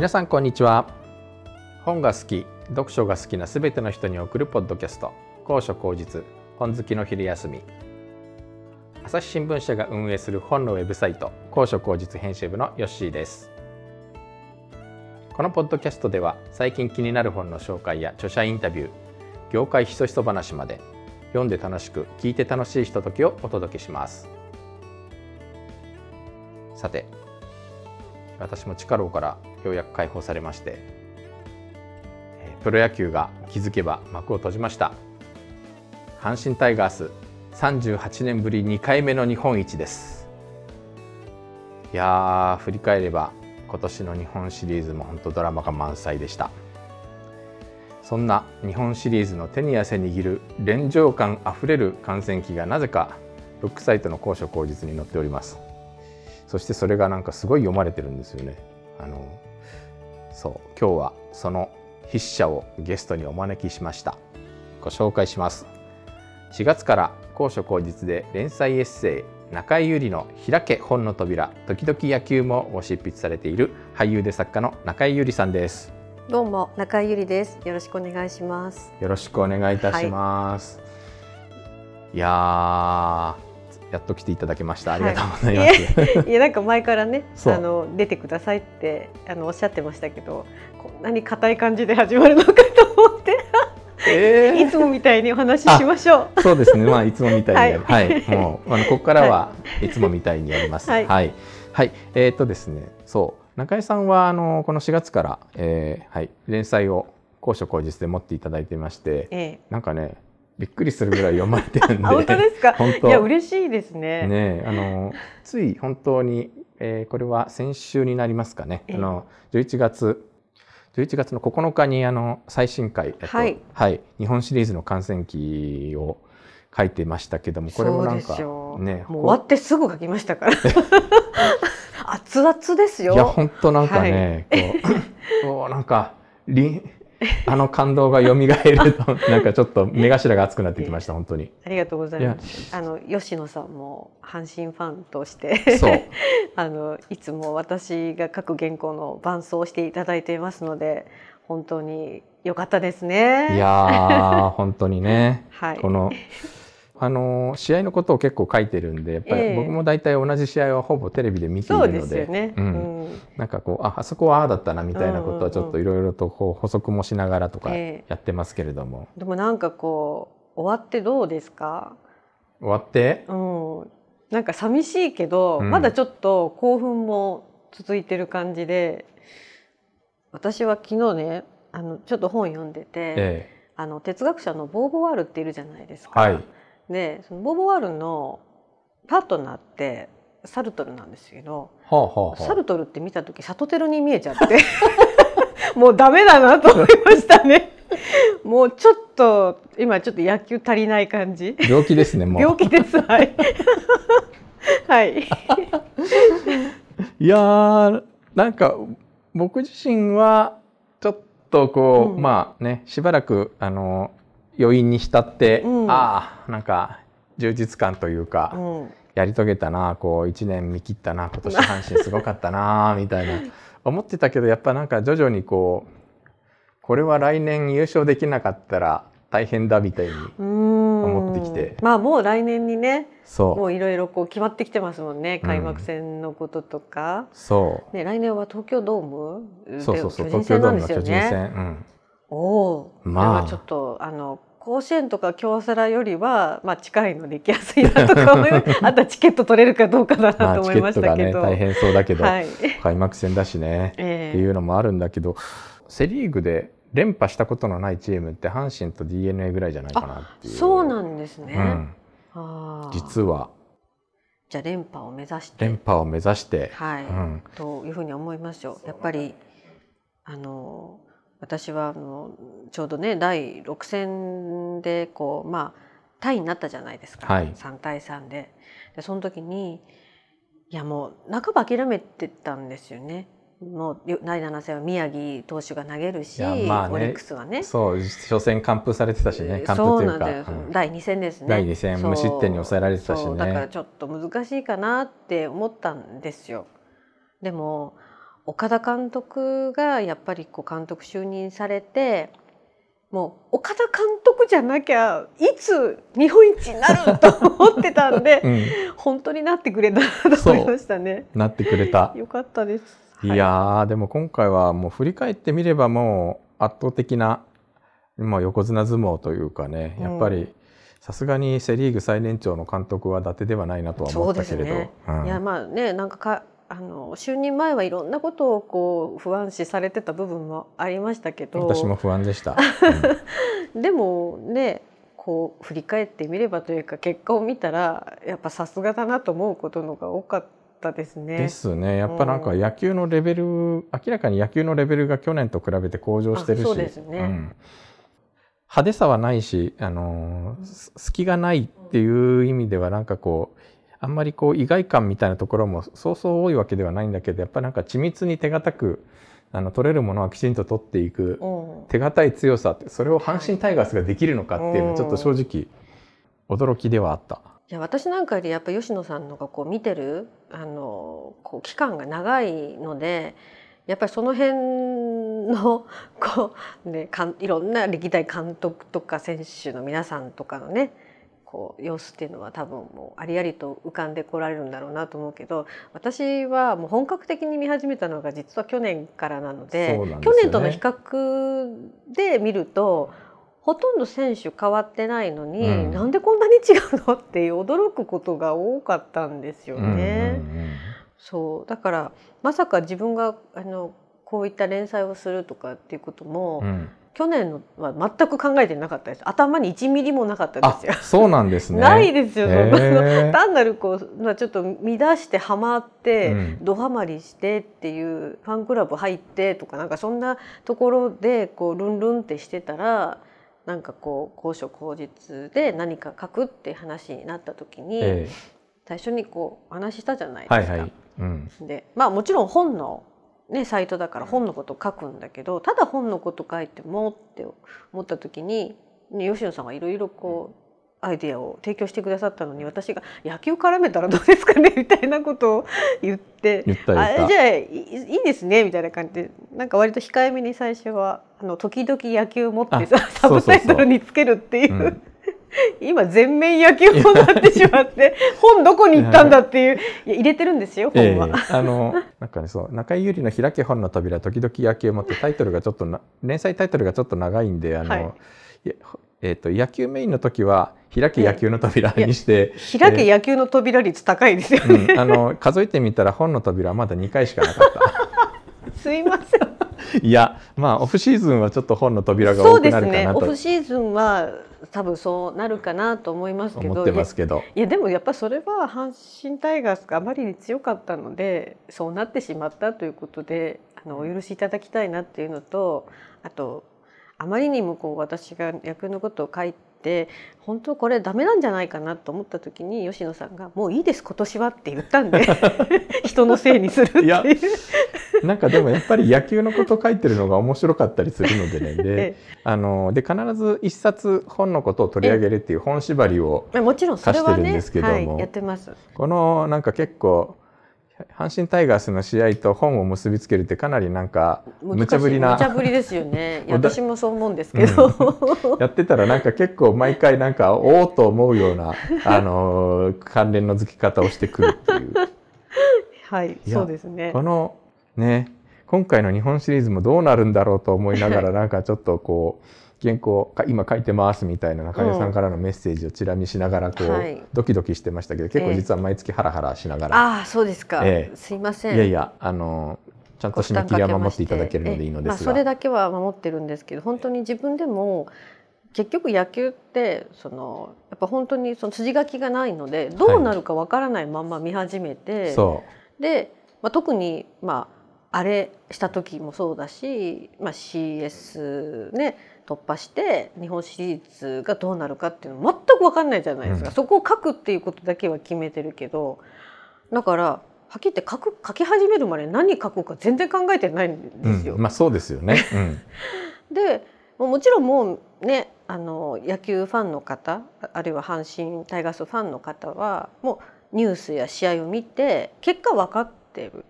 皆さんこんにちは。本が好き読書が好きなすべての人に送るポッドキャスト。高所高実本好きの昼休み。朝日新聞社が運営する本のウェブサイト高所高実編集部のヨッシーです。このポッドキャストでは最近気になる本の紹介や著者インタビュー業界ひそひそ話まで読んで楽しく聞いて楽しいひとときをお届けします。さて私も地下牢からようやく解放されましてプロ野球が気づけば幕を閉じました。阪神タイガース38年ぶり2回目の日本一です。いや振り返れば今年の日本シリーズも本当ドラマが満載でした。そんな日本シリーズの手に汗握る連城感あふれる観戦記がなぜかブックサイトの高所高実に載っております。そしてそれがなんかすごい読まれてるんですよね。あのそう今日はその筆者をゲストにお招きしました。ご紹介します。4月から高所高実で連載エッセイ中井ゆりの開け本の扉時々野球もご執筆されている俳優で作家の中井ゆりさんです。どうも中井ゆりです。よろしくお願いします。よろしくお願いいたします。はい、いややっと来ていただきました。ありがとうございます。はい、いやなんか前からね、あの出てくださいってあのおっしゃってましたけど、こんなに硬い感じで始まるのかと思って。えー、いつもみたいにお話ししましょう。そうですね。まあいつもみたいに、はい、はい、もうあのここからはい。つもみたいにやります。はい、はい、はい、えー、っとですね、そう。中井さんはあのこの4月から、えー、はい。連載を高所高実で持っていただいていまして、ええ、なんかねびっくりするぐらい読まれてるんで。本当ですか？いや嬉しいですね。ねあのつい本当に、えー、これは先週になりますかね、あの11月11月の9日にあの最新回、はい、はい、日本シリーズの観戦記を書いてましたけどもこれもなんかねもう終わってすぐ書きましたから。熱々ですよ。いや本当なんかね、はい、こうなんかりあの感動が蘇るとなんかちょっと目頭が熱くなってきました 本当に。ありがとうございます。あの吉野さんも阪神ファンとしてそう あのいつも私が書く原稿の伴奏をしていただいていますので本当に良かったですね。いや 本当にね。はい。このあの試合のことを結構書いてるんでやっぱり僕も大体同じ試合はほぼテレビで見ているので、ねうん、なんかこうああそこはああだったなみたいなことはちょっといろいろとこう補足もしながらとかやってますけれども、でもなんかこう終わってどうですか？終わって、うん、なんか寂しいけど、まだちょっと興奮も続いてる感じで私は昨日ねあのちょっと本読んでて、ええ、あの哲学者のボーヴォワールっているじゃないですか。はい。でそのボーヴォワールのパートナーってサルトルなんですけど、はあはあ、サルトルって見た時サトテルに見えちゃって もうダメだなと思いましたね。もうちょっと今ちょっと野球足りない感じ。病気ですねもう。病気ですはい。はい。いやなんか僕自身はちょっとこう、うん、まあねしばらくあの余韻に浸って、うん、ああなんか充実感というか、うん、やり遂げたなこう1年見切ったな今年阪神すごかったな みたいな。思ってたけどやっぱなんか徐々にこうこれは来年優勝できなかったら大変だみたいに思ってきて。まあもう来年にねそう。もういろいろこう決まってきてますもんね開幕戦のこととか、うん、そう、ね、来年は東京ドームそうそうそう東京ドームの巨人戦、うん、おおまあ。ちょっとあの甲子園とか京セラよりは、まあ、近いので行きやすいなとか思い あとチケット取れるかどうかだなと思いましたけど、ね、大変そうだけど、はい、開幕戦だしね、えー、っていうのもあるんだけどセ・リーグで連覇したことのないチームって阪神と d n a ぐらいじゃないかなっていう。そうなんですね、うん、あ実は。じゃあ連覇を目指して。連覇を目指して。はい、うん、というふうに思いますよ。やっぱりあの私はあのちょうどね第6戦でこうまあタイになったじゃないですか、はい、3対3で。でその時にいやもう半ば諦めてたんですよね。もう第7戦は宮城投手が投げるし、まあね、オリックスはね。そう初戦完封されてたしね。完封というか、うん、第2戦ですね。第2戦無失点に抑えられてたしね。だからちょっと難しいかなって思ったんですよ。でも岡田監督がやっぱりこう監督就任されてもう岡田監督じゃなきゃいつ日本一になると思ってたんで、うん、本当になってくれたと思いましたね。なってくれた。よかったです。いやでも今回はもう振り返ってみればもう圧倒的な、まあ、横綱相撲というかねやっぱり、さすがにセ・リーグ最年長の監督は伊達ではないなとは思ったけれど。ねうん、いやまあねなんかかあの就任前はいろんなことをこう不安視されてた部分もありましたけど。私も不安でした、うん、でもねこう振り返ってみればというか結果を見たらやっぱさすがだなと思うことのが多かったですね。ですね。やっぱなんか野球のレベル、うん、明らかに野球のレベルが去年と比べて向上してるし。そうですね、うん、派手さはないし、あの隙がないっていう意味ではなんかこうあんまりこう意外感みたいなところもそうそう多いわけではないんだけどやっぱなんか緻密に手堅くあの取れるものはきちんと取っていく、手堅い強さってそれを阪神タイガースができるのかっていうのはちょっと正直驚きではあった。いや私なんかよりやっぱ吉野さんのがこう見てるあのこう期間が長いのでやっぱりその辺のこう、ね、かんいろんな歴代監督とか選手の皆さんとかのねこう様子っていうのは多分もうありありと浮かんでこられるんだろうなと思うけど私はもう本格的に見始めたのが実は去年からなので、ね、去年との比較で見るとほとんど選手変わってないのに、うん、なんでこんなに違うの？っていう驚くことが多かったんですよね。うんうんうん、そう。だからまさか自分があのこういった連載をするとかっていうことも、うん去年のは全く考えてなかったです。頭に1ミリもなかったですよ。そうなんですね。ないですよ 単なるこう、まあ、ちょっと乱してはまって、うん、ドハマりしてっていうファンクラブ入ってとかなんかそんなところでこうルンルンってしてたらなんかこう高所高実で何か書くって話になった時に、えー、最初にこう話したじゃないですか。はいはい。うん、でまあもちろん本のね、サイトだから本のこと書くんだけどただ本のこと書いてもって思った時に、ね、吉野さんがいろいろこうアイデアを提供してくださったのに私が「野球絡めたらどうですかね?」みたいなことを言って「あじゃあいいですね」みたいな感じでなんか割と控えめに最初はあの時々野球を持ってさサブタイトルにつけるっていう。今全面野球になってしまって 本どこに行ったんだっていういや入れてるんですよ本は、えー、あのなんかねそう中井由里の開け本の扉時々野球もってタイトルがちょっとな連載タイトルがちょっと長いんであの、はい、えーと、野球メインの時は開け野球の扉にして、開け野球の扉率高いですよね、うん、あの数えてみたら本の扉はまだ2回しかなかった。すいません。いやまあオフシーズンはちょっと本の扉が多くなるかなと、ね、オフシーズンは多分そうなるかなと思いますけど。いやでもやっぱそれは阪神タイガースがあまりに強かったのでそうなってしまったということであのお許しいただきたいなっていうのとあとあまりにもこう私が役のことを書いて本当これダメなんじゃないかなと思った時に吉野さんが「もういいです今年は」って言ったんで 人のせいにするっていう。なんかでもやっぱり野球のこと書いてるのが面白かったりするのでね。であので必ず一冊本のことを取り上げるっていう本縛りを課してるんですけども、やってます。このなんか結構阪神タイガースの試合と本を結びつけるってかなりなんか無茶ぶりな。無茶ぶりですよね。私もそう思うんですけど、うん、やってたらなんか結構毎回なんかおおと思うようなあの関連の付き方をしてくるっていう。はいそうですね。このね。今回の日本シリーズもどうなるんだろうと思いながら なんかちょっとこう原稿今書いてますみたいな中根さんからのメッセージをチラ見しながらこう、はい、ドキドキしてましたけど結構実は毎月ハラハラしながら、えー、ああそうですか、えー、すいません。いやいやあのちゃんと締め切りは守っていただけるのでいいのですが、まあ、それだけは守ってるんですけど本当に自分でも結局野球ってそのやっぱ本当にその筋書きがないのでどうなるかわからないまま見始めて、はい、で、まあ、特にまああれした時もそうだし、まあ、CS ね突破して日本シリーズがどうなるかっていうの全く分かんないじゃないですか、うん、そこを書くっていうことだけは決めてるけどだからはっきり言って書く書き始めるまで何書くか全然考えてないんですよ。うん、まあそうですよね、うん、でもちろんもうねあの野球ファンの方あるいは阪神タイガースファンの方はもうニュースや試合を見て結果分かってる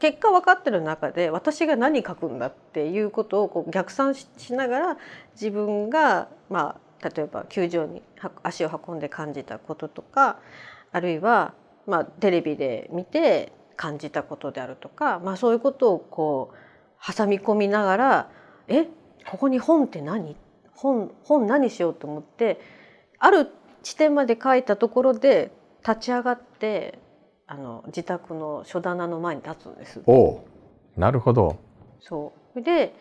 結果分かってる中で私が何書くんだっていうことをこう逆算しながら自分が、まあ、例えば球場に足を運んで感じたこととかあるいは、まあ、テレビで見て感じたことであるとか、まあ、そういうことをこう挟み込みながら「えここに本って何？本本何しよう?」と思ってある地点まで書いたところで立ち上がってあの自宅の書棚の前に立つんです。おなるほど。そう。で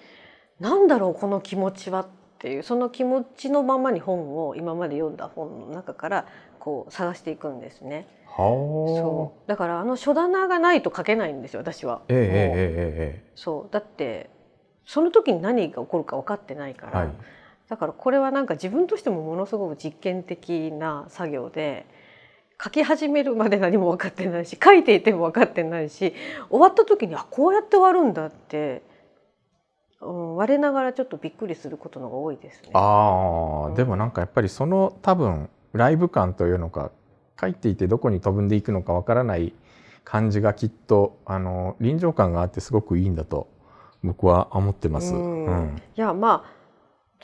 なんだろうこの気持ちはっていうその気持ちのままに本を今まで読んだ本の中からこう探していくんですね。そう。だからあの書棚がないと書けないんですよ私は。ええええそう。だってその時に何が起こるか分かってないから、はい、だからこれはなんか自分としてもものすごく実験的な作業で書き始めるまで何も分かってないし書いていても分かってないし終わった時にあこうやって終わるんだって、うん、我ながらちょっとびっくりすることのが多いですね。あ、うん、でもなんかやっぱりその多分ライブ感というのか書いていてどこに飛ぶんでいくのか分からない感じがきっとあの臨場感があってすごくいいんだと僕は思ってます。うん、うん、いやまあ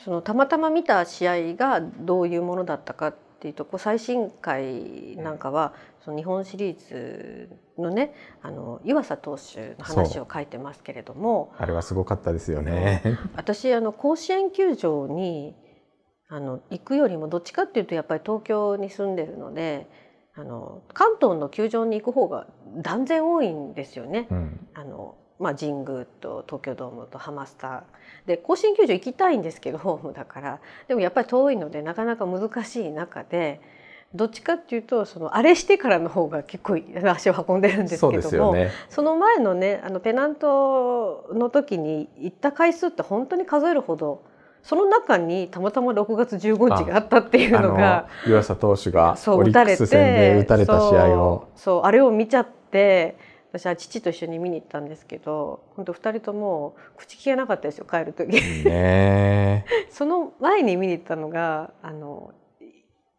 そのたまたま見た試合がどういうものだったかっていうとこう最新回なんかはその日本シリーズのねあの湯浅投手の話を書いてますけれどもあれはすごかったですよね。私あの甲子園球場にあの行くよりもどっちかっていうとやっぱり東京に住んでるのであの関東の球場に行く方が断然多いんですよね。うん、あのまあ、神宮と東京ドームとハマスター。で甲子園球場行きたいんですけど ホームだから。でもやっぱり遠いのでなかなか難しい中でどっちかっていうとそのあれしてからの方が結構足を運んでるんですけども、ね、その前のねあのペナントの時に行った回数って本当に数えるほどその中にたまたま6月15日があったっていうのが湯浅投手がオリックス戦で打たれた試合を。そうあれを見ちゃって私は父と一緒に見に行ったんですけど本当2人とも口聞けなかったですよ帰る時。ね。その前に見に行ったのがあの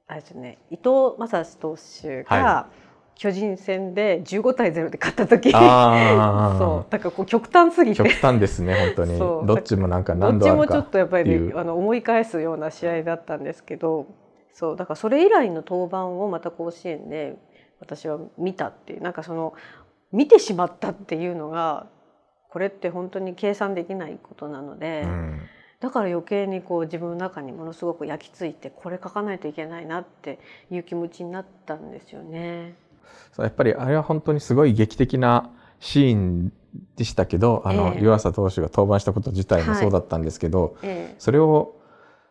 あれですね伊藤将司投手が、巨人戦で15対0で勝った時。そう。だからこう極端すぎて。極端ですね本当に。どっちもなんか何度あるかどっちもちょっとやっぱり、ね、あの思い返すような試合だったんですけどそう。だからそれ以来の登板をまた甲子園で私は見たっていう。なんかその見てしまったっていうのがこれって本当に計算できないことなので、うん、だから余計にこう自分の中にものすごく焼き付いてこれ書かないといけないなっていう気持ちになったんですよね。やっぱりあれは本当にすごい劇的なシーンでしたけどあの、えー、湯浅投手が登板したこと自体もそうだったんですけど、はいえ。ー、それを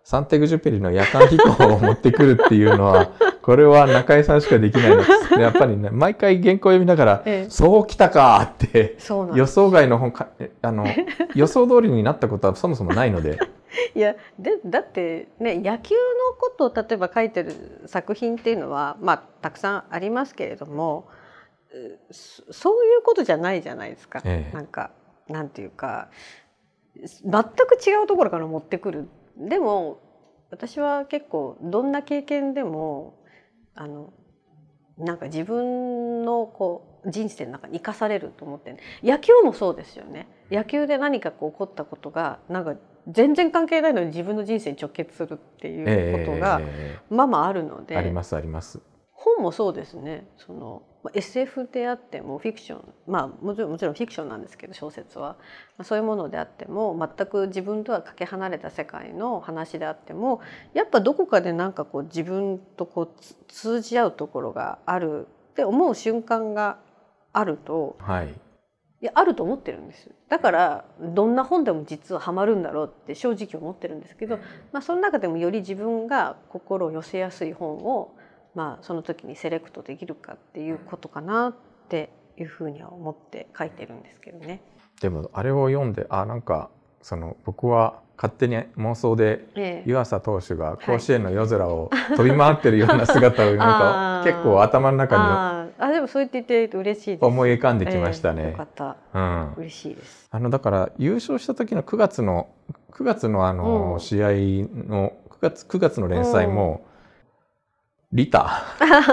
サンテグジュペリの夜間飛行を持ってくるっていうのはこれは中井さんしかできないです。やっぱりね、毎回原稿読みながら、ええ、そうきたかって、予想外の本か、あの、予想通りになったことはそもそもないので。いやでだってね野球のことを例えば書いてる作品っていうのはまあたくさんありますけれどもそういうことじゃないじゃないですか、ええ、なんかなんていうか全く違うところから持ってくる。でも私は結構どんな経験でもあのなんか自分のこう人生の中に生かされると思って、ね、野球もそうですよね。野球で何かこう起こったことがなんか全然関係ないのに自分の人生に直結するっていうことが、まあまああるので。ありますあります本もそうですね。その SF であってもフィクションまあもちろんもちろんフィクションなんですけど小説は、まあ、そういうものであっても全く自分とはかけ離れた世界の話であってもやっぱどこかでなんかこう自分とこう通じ合うところがあるって思う瞬間があると、はい、いやあると思ってるんですだからどんな本でも実はハマるんだろうって正直思ってるんですけど、まあ、その中でもより自分が心を寄せやすい本をまあ、その時にセレクトできるかっていうことかなっていうふうには思って書いてるんですけどね。でもあれを読んであなんかその僕は勝手に妄想で湯浅投手が甲子園の夜空を飛び回ってるような姿をなんか結構頭の中にあでもそう言っていて嬉しいです。思い浮かんできましたね。えー、よかった、うん、嬉しいです。あのだから優勝した時の9月の9月のあの試合の9月9月の連載も、リタ。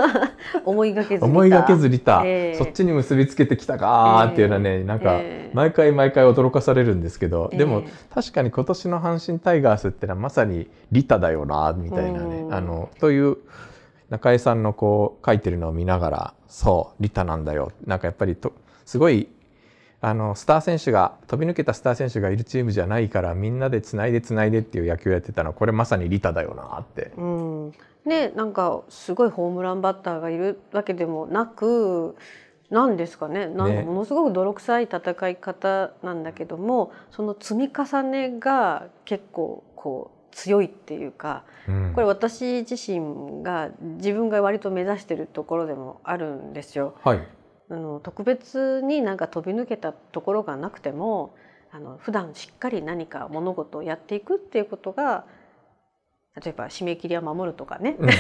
思いがけず思いがけずリタ、えー、そっちに結びつけてきたかっていうのはね、えー、なんか毎回毎回驚かされるんですけど、えー、でも確かに今年の阪神タイガースってのはまさにリタだよなみたいなね、あのという中江さんのこう書いてるのを見ながらそうリタなんだよ。なんかやっぱりとすごいあのスター選手が飛び抜けたスター選手がいるチームじゃないからみんなでつないでつないでっていう野球をやってたのはこれまさにリタだよなって。うん、ねなんかすごいホームランバッターがいるわけでもなくなんですかねなんかものすごく泥臭い戦い方なんだけども、ね、その積み重ねが結構こう強いっていうか、うん、これ私自身が自分が割と目指してるところでもあるんですよ。はい、あの特別になんか飛び抜けたところがなくてもあの普段しっかり何か物事をやっていくっていうことが例えば締め切りは守るとかね、うんうん、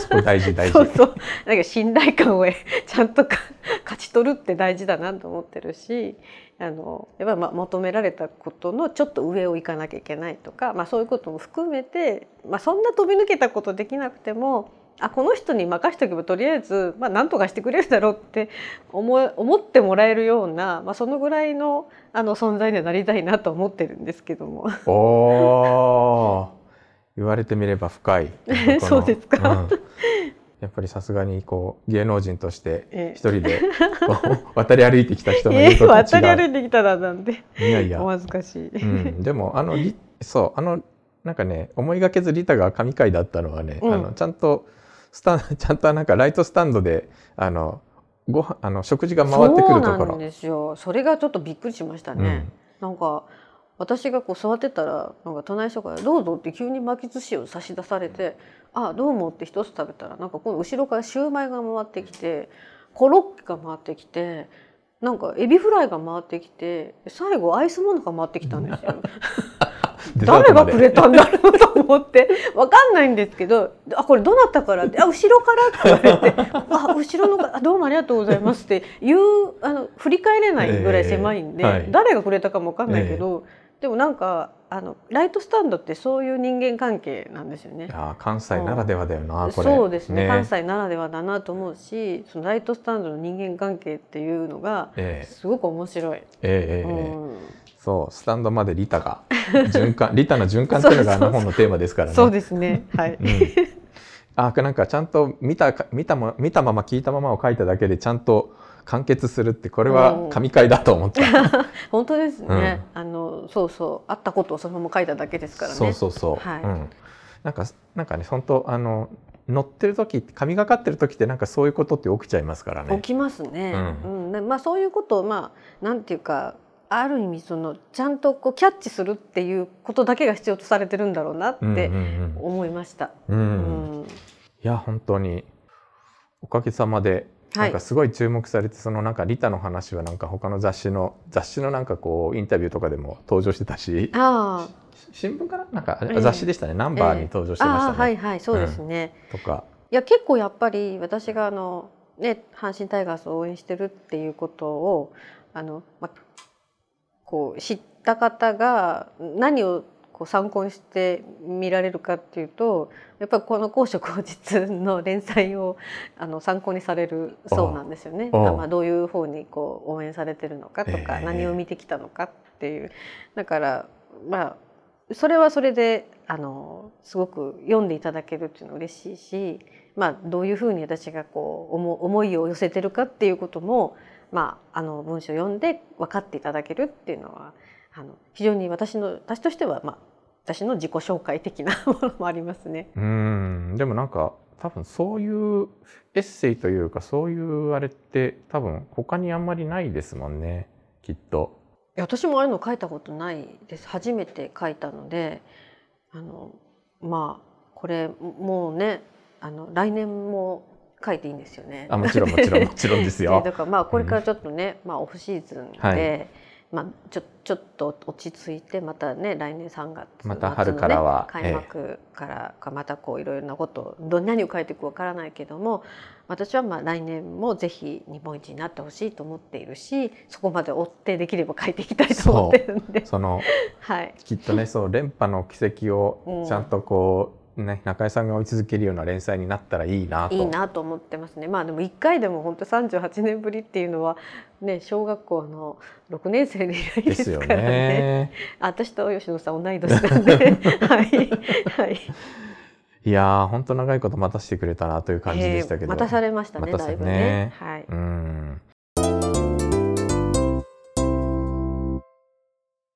そ大事大事。そうそう。なんか信頼感を ちゃんと 勝ち取るって大事だなと思ってるしあのやっぱま求められたことのちょっと上を行かなきゃいけないとか、まあ、そういうことも含めて、まあ、そんな飛び抜けたことできなくてもあこの人に任しておけばとりあえず、まあ、何とかしてくれるだろうって思思ってもらえるような、まあ、そのぐらいのあの存在にはなりたいなと思ってるんですけども。お言われてみれば深い。そうですか、うん、やっぱりさすがにこう芸能人として一人で 渡り歩いてきた人の言うこと違う、えー、渡り歩いてきたらなんて。いやいや。お恥ずかしい、うん、でもあのそうあのなんかね思いがけずリタが神回だったのはね、うん、あのちゃんとスタ ちゃんとなんかライトスタンドであのご飯あの食事が回ってくるところ。そうなんですよ。それがちょっとびっくりしましたね、うん、なんか私がこう座ってたらなんか隣の人から「どうぞ」って急に巻き寿司を差し出されて「あどうも」って一つ食べたらなんか今度後ろからシューマイが回ってきてコロッケが回ってきてなんかエビフライが回ってきて最後アイスモナカ回ってきたんですよ。誰がくれたんだろうと思ってわかんないんですけど「あこれどなたから?」って「あ後ろから」って言われて「あ後ろのあどうもありがとうございます」って言うあの振り返れないぐらい狭いんで、誰がくれたかもわかんないけど、えー、でもなんかあのライトスタンドってそういう人間関係なんですよね。あ関西ならではだよな、うん、そうですね、ね、関西ならではだなと思うしそのライトスタンドの人間関係っていうのがすごく面白い。えー、えー、えー、うん。そうスタンドまでリタが循環 リタの循環っていうのがあの本のテーマですからね。そうですね。はい、うん、あなんかちゃんと見た見たま見たまま聞いたままを書いただけでちゃんと完結するってこれは神回だと思った。本当ですね、うん、あのそうそうあったことをそのまま書いただけですからね。そうそうそう。はい、うん、なんかなんかね本当あの乗ってる時神がかってる時ってなんかそういうことって起きちゃいますからね。起きますね。うん、うん、まあそういうことをまあなんていうかある意味そのちゃんとこうキャッチするっていうことだけが必要とされてるんだろうなって思いました。うん、うん、いや本当におかげさまでなんかすごい注目されて、そのなんかリタの話はなんか他の雑誌の雑誌のなんかこうインタビューとかでも登場してたし新聞からなんか、雑誌でしたね、ナンバーに登場してましたね。はいはいそうですね、うん、とか。いや結構やっぱり私があのね阪神タイガースを応援してるっていうことをあの、まあ、こう知った方が何をこう参考にして見られるかっていうとやっぱりこの「高所高実」の連載をあの参考にされるそうなんですよね。まあ、どういう方にこう応援されてるのかとか、何を見てきたのかっていう。だからまあそれはそれであのすごく読んでいただけるっていうのは嬉しいし、まあ、どういうふうに私がこう思いを寄せてるかっていうこともまあ、あの文章を読んで分かっていただけるっていうのはあの非常に私の私としては、まあ、私の自己紹介的な ものもありますね。うんでもなんか多分そういうエッセイというかそういうあれって多分他にあんまりないですもんねきっと。いや私もああいうの書いたことないです初めて書いたのであのまあこれもうねあの来年も書いていいんですよね。あもちろんもちろんもちろんですよ。だからまあこれからちょっとね、うん、まあオフシーズンで、はい、まあちょちょっと落ち着いてまたね来年3月、ね、また春からは開幕からかまたこういろいろなことど何を書いていくかわからないけども私はまあ来年もぜひ日本一になってほしいと思っているしそこまで追ってできれば書いていきたいと思ってるんで。その、はい、きっとねそう連覇の軌跡をちゃんとこう、ね中井さんが追い続けるような連載になったらいいなと。いいなと思ってますね。まあでも1回でも本当38年ぶりっていうのはね小学校の6年生で以来ですからね。ね。私と吉野さん同い年なんで。はいはい。いや本当長いこと待たせてくれたなという感じでしたけど、えー、待たされましたね、ね、だいぶね。はい、うん